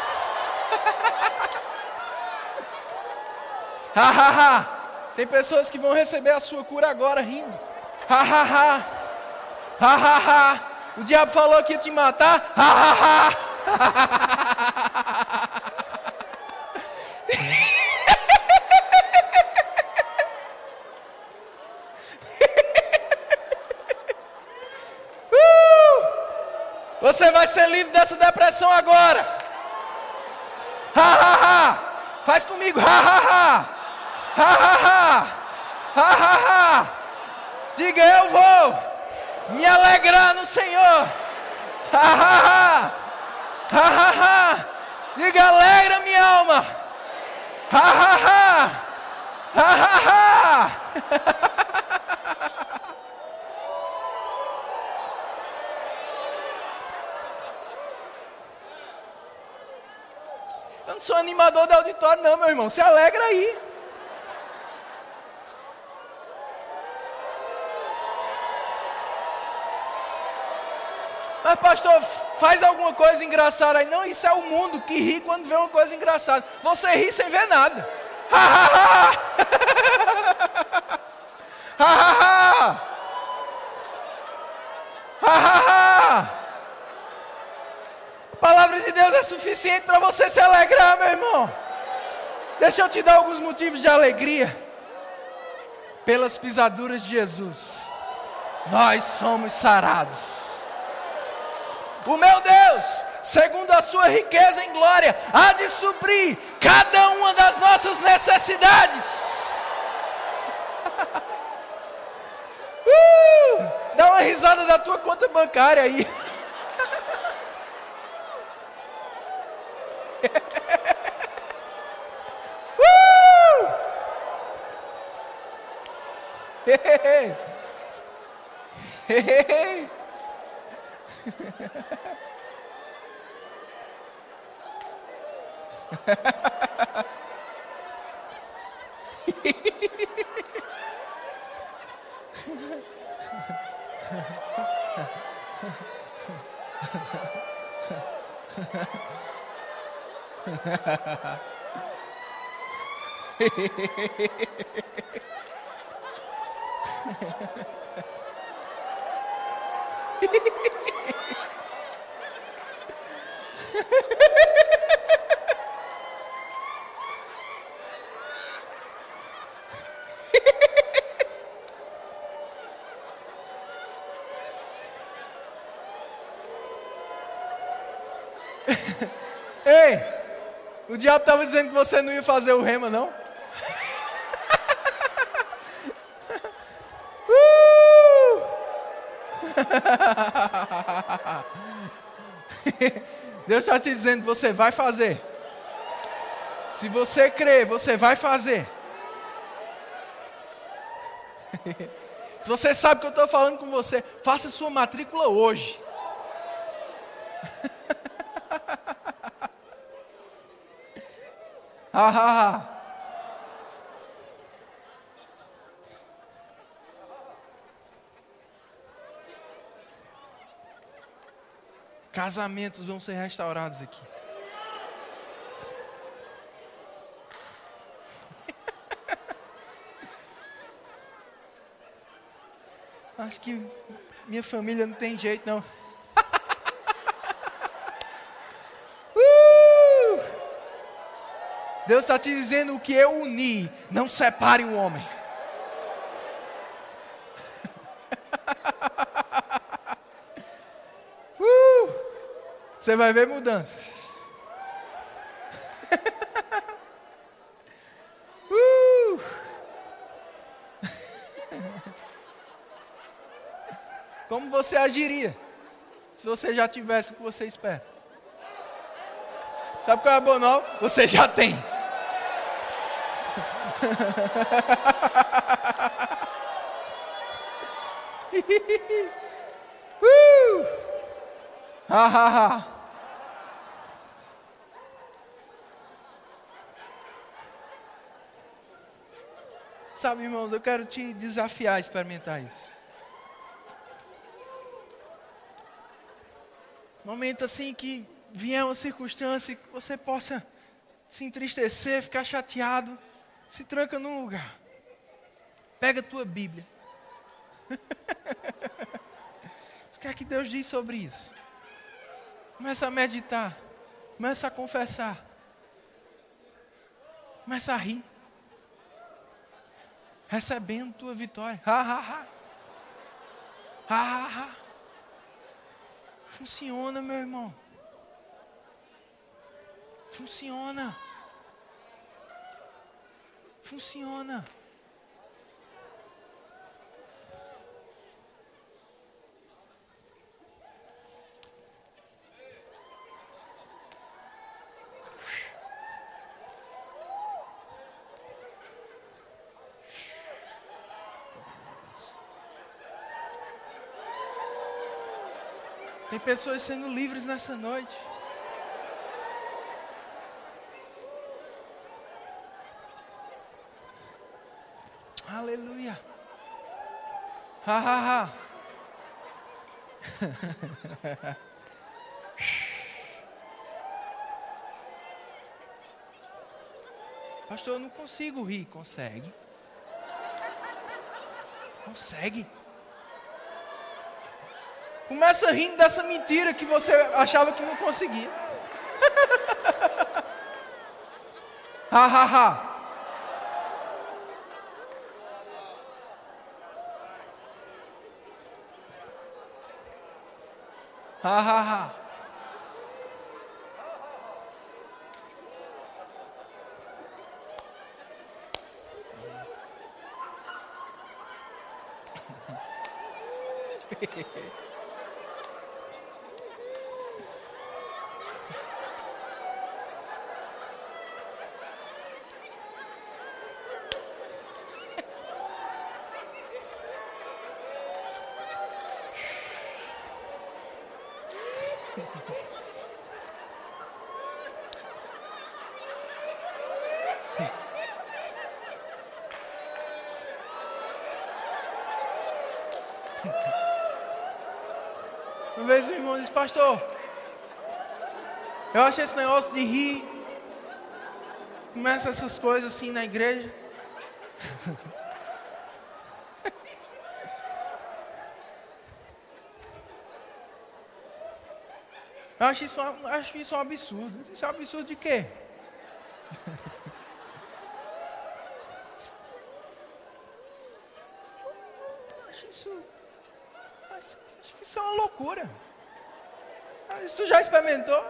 ha, ha, ha. Tem pessoas que vão receber a sua cura agora rindo. Ha, ha, ha. Ha, ha, ha. O diabo falou que ia te matar. Ha, ha, ha. Você vai ser livre dessa depressão agora. Ha, ha, ha. Faz comigo. Ha, ha, ha. Ha, ha, ha. Ha, ha, ha. Diga, eu vou me alegrar no Senhor. Ha, ha, ha. Ha, ha, ha. Diga, alegra minha alma. Ha, ha, ha. Ha, ha, ha. não sou animador de auditório, não, meu irmão. Se alegra aí. Mas, pastor, faz alguma coisa engraçada aí. Não, isso é o mundo que ri quando vê uma coisa engraçada. Você ri sem ver nada. Ha, ha, ha. Deixa eu te dar alguns motivos de alegria. Pelas pisaduras de Jesus, nós somos sarados. O meu Deus, segundo a sua riqueza em glória, há de suprir cada uma das nossas necessidades. uh, dá uma risada da tua conta bancária aí. Ei, o diabo estava dizendo que você não ia fazer o rema, não? Uh! Deus está te dizendo você vai fazer. Se você crer, você vai fazer. Se você sabe que eu estou falando com você, faça sua matrícula hoje. Ha, ha. Casamentos vão ser restaurados aqui. Acho que minha família não tem jeito, não. Deus está te dizendo o que eu uni, não separe o homem. Uh, você vai ver mudanças. Uh, como você agiria se você já tivesse o que você espera? Sabe qual é a boa nova? Você já tem. uh! Ha, ha, ha. Sabe, irmãos, eu quero te desafiar a experimentar isso. Momento assim que vier uma circunstância que você possa se entristecer, ficar chateado, se tranca num lugar. Pega a tua Bíblia. o que é que Deus diz sobre isso? Começa a meditar. Começa a confessar. Começa a rir. Recebendo tua vitória. Ha, ha, ha. Ha, ha, ha. Funciona, meu irmão. Funciona. Funciona. Tem pessoas sendo livres nessa noite. Aleluia. Ha, ha, ha. Pastor, eu não consigo rir. Consegue. Consegue. Começa rindo dessa mentira que você achava que não conseguia. ha ha ha. Ha ha irmão disse, pastor, eu acho esse negócio de rir, começa essas coisas assim na igreja. Eu acho isso, acho isso um absurdo. Isso é um absurdo de quê? acho isso. Acho, acho que isso é uma loucura. Isso tu já experimentou?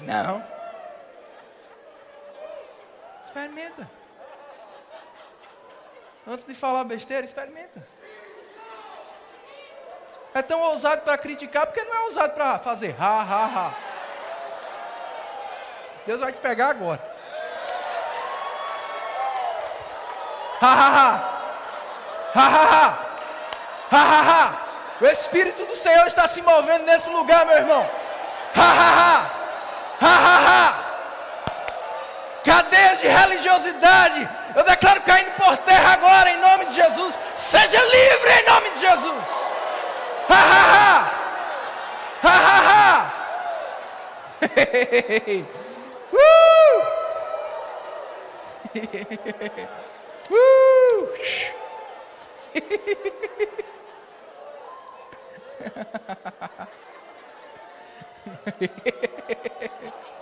Não. Experimenta. Antes de falar besteira, experimenta. É tão ousado para criticar, porque não é ousado para fazer ha, ha, ha. Deus vai te pegar agora. Ha, ha, ha. Ha, ha, ha. Ha, ha, ha. O Espírito do Senhor está se movendo nesse lugar, meu irmão. Ha, ha. Ha, ha, ha. Cadeias de religiosidade. Eu declaro caindo por terra agora, em nome de Jesus. Seja livre em nome de Jesus. Ha, ha, ha. Ha, ha, ha. uh! uh! uh!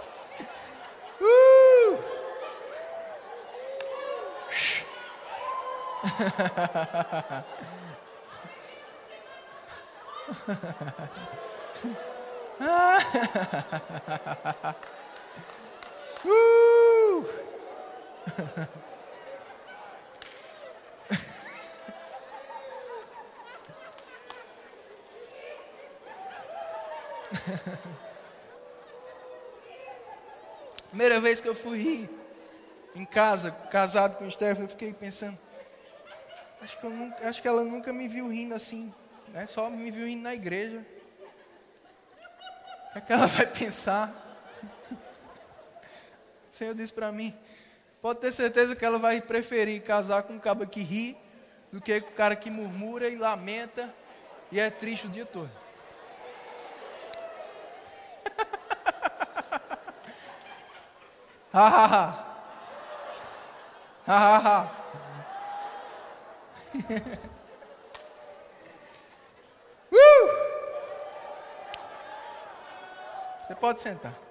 Primeira vez que eu fui em casa, casado com o Stefano, eu fiquei pensando, acho que, nunca, acho que ela nunca me viu rindo assim, né? só me viu rindo na igreja. O que, é que ela vai pensar? O Senhor disse para mim, pode ter certeza que ela vai preferir casar com um cabo que ri do que com o cara que murmura e lamenta e é triste o dia todo. Ha ha ha. Ha ha ha. uh! Você pode sentar.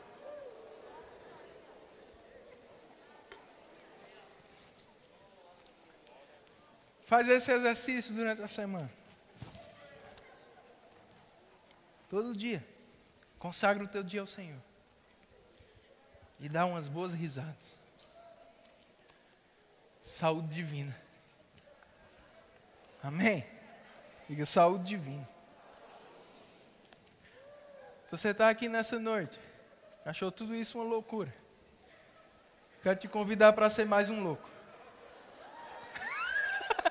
Faz esse exercício durante a semana. Todo dia. Consagra o teu dia ao Senhor e dá umas boas risadas. Saúde divina. Amém? Diga saúde divina. Se você está aqui nessa noite, achou tudo isso uma loucura, quero te convidar para ser mais um louco.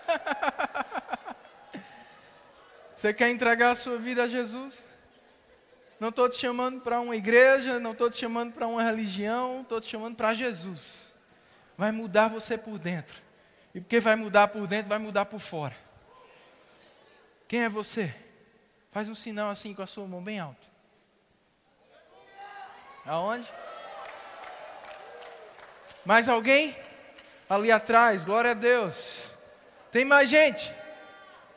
Você quer entregar a sua vida a Jesus? Não estou te chamando para uma igreja, não estou te chamando para uma religião, estou te chamando para Jesus. Vai mudar você por dentro. E porque vai mudar por dentro, vai mudar por fora. Quem é você? Faz um sinal assim com a sua mão bem alto. Aonde? Mais alguém? Ali atrás, glória a Deus. Tem mais gente?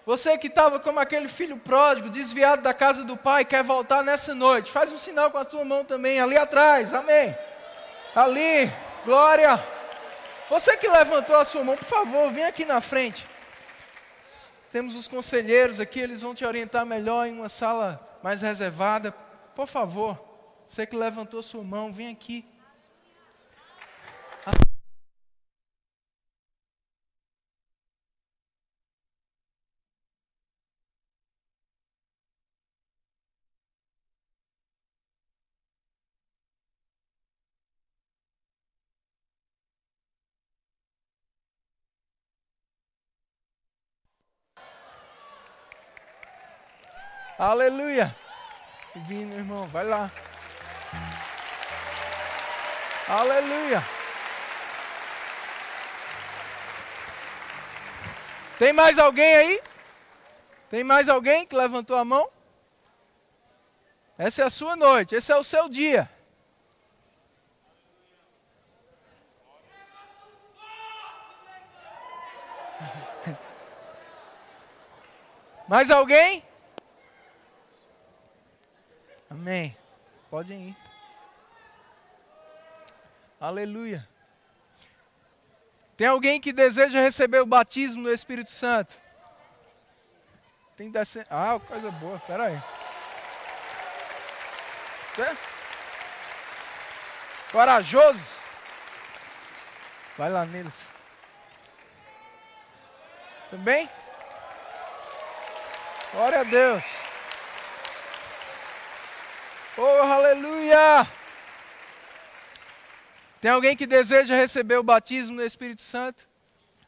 Você que estava como aquele filho pródigo, desviado da casa do pai, quer voltar nessa noite. Faz um sinal com a sua mão também, ali atrás, amém. Ali, glória. Você que levantou a sua mão, por favor, vem aqui na frente. Temos os conselheiros aqui, eles vão te orientar melhor em uma sala mais reservada. Por favor, você que levantou sua mão, vem aqui. Aleluia. Vindo, irmão, vai lá. Aleluia. Tem mais alguém aí? Tem mais alguém que levantou a mão? Essa é a sua noite, esse é o seu dia. Mais alguém? Amém. Podem ir. Aleluia. Tem alguém que deseja receber o batismo do Espírito Santo? Tem descer. Ah, coisa boa. Espera aí. Você? Corajoso? Vai lá neles. Também? Glória a Deus. Oh, aleluia! Tem alguém que deseja receber o batismo no Espírito Santo?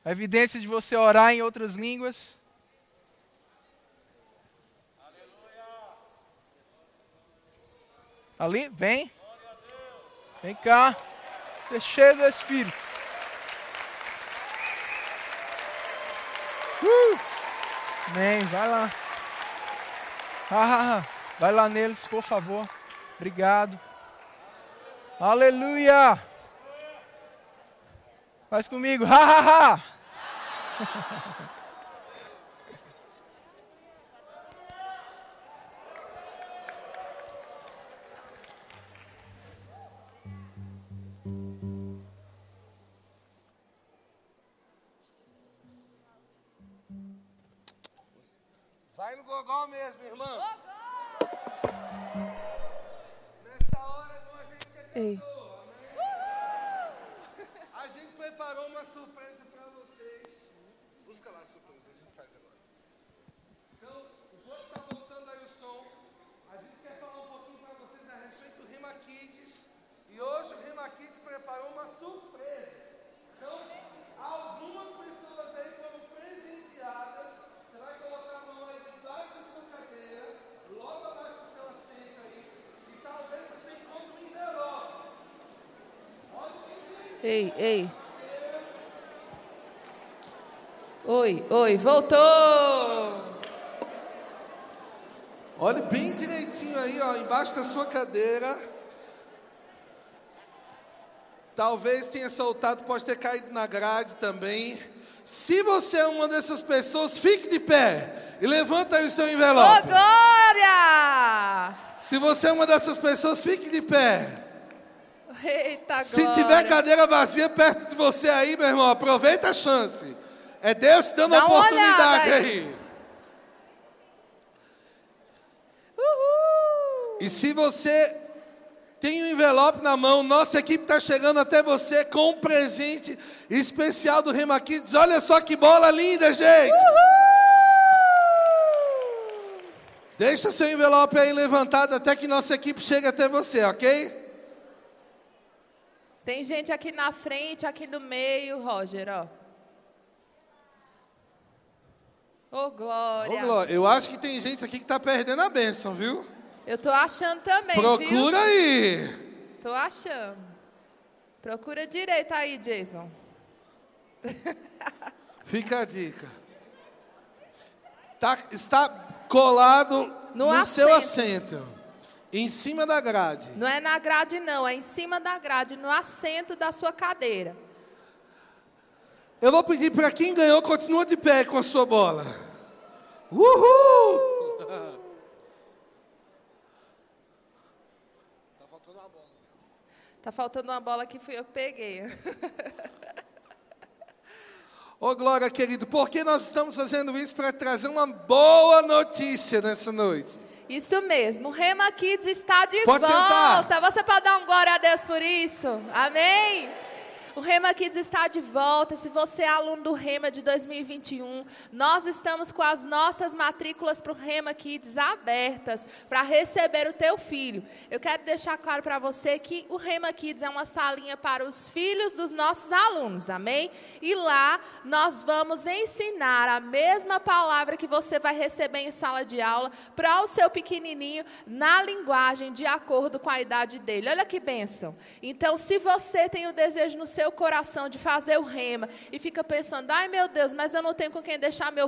A evidência de você orar em outras línguas? Aleluia. Ali, vem. Vem cá. Ser cheio do Espírito. Uh! Amém. Vai lá. Vai lá neles, por favor. Obrigado. Aleluia. Faz comigo. Ha, ha, ha. Vai no gogó mesmo, irmão. Ei. A gente preparou uma surpresa para vocês. Busca lá a surpresa, a gente faz agora. Então, o jogo está voltando aí o som. A gente quer falar um pouquinho para vocês a respeito do Rima Kids. E hoje o Rima Kids preparou uma surpresa. Então, algumas pessoas aí foram presenteadas. Você vai colocar a mão aí debaixo da sua cadeira, logo abaixo do seu assento aí. E talvez você encontre um envelope. Ei, ei. Oi, oi, voltou! Olhe bem direitinho aí, ó, embaixo da sua cadeira. Talvez tenha soltado, pode ter caído na grade também. Se você é uma dessas pessoas, fique de pé e levanta aí o seu Ô, envelope. glória! Se você é uma dessas pessoas, fique de pé. Eita, Se glória. tiver cadeira vazia perto de você aí, meu irmão, aproveita a chance. É Deus te dando Dá oportunidade aí. aí. Uhul! E se você tem um envelope na mão, nossa equipe está chegando até você com um presente especial do Rema Kids. Olha só que bola linda, gente! Deixa seu envelope aí levantado até que nossa equipe chegue até você, ok? Tem gente aqui na frente, aqui no meio, Roger, ó. Ô, glória. Ô, Glória, eu acho que tem gente aqui que está perdendo a bênção, viu? Eu tô achando também, viu? Procura aí. Tô achando. Procura direito aí, Jason. Fica a dica. Tá, está colado No no, seu assento. Em cima da grade. Não é na grade, não, é em cima da grade, no assento da sua cadeira. Eu vou pedir para quem ganhou, continua de pé com a sua bola. Uhul! Tá faltando uma bola. Tá faltando uma bola que fui eu que peguei. Ô Glória, querido, por que nós estamos fazendo isso para trazer uma boa notícia nessa noite? Isso mesmo, o Rema Kids está de Pode volta. sentar. Você pode dar um glória a Deus por isso? Amém? O Rema Kids está de volta. Se você é aluno do Rema de 2021, nós estamos com as nossas matrículas para o Rema Kids abertas para receber o teu filho. Eu quero deixar claro para você que o Rema Kids é uma salinha para os filhos dos nossos alunos, amém? E lá nós vamos ensinar a mesma palavra que você vai receber em sala de aula para o seu pequenininho na linguagem de acordo com a idade dele. Olha que bênção. Então, se você tem o desejo no seu coração de fazer o rema e fica pensando, ai meu Deus, mas eu não tenho com quem deixar meu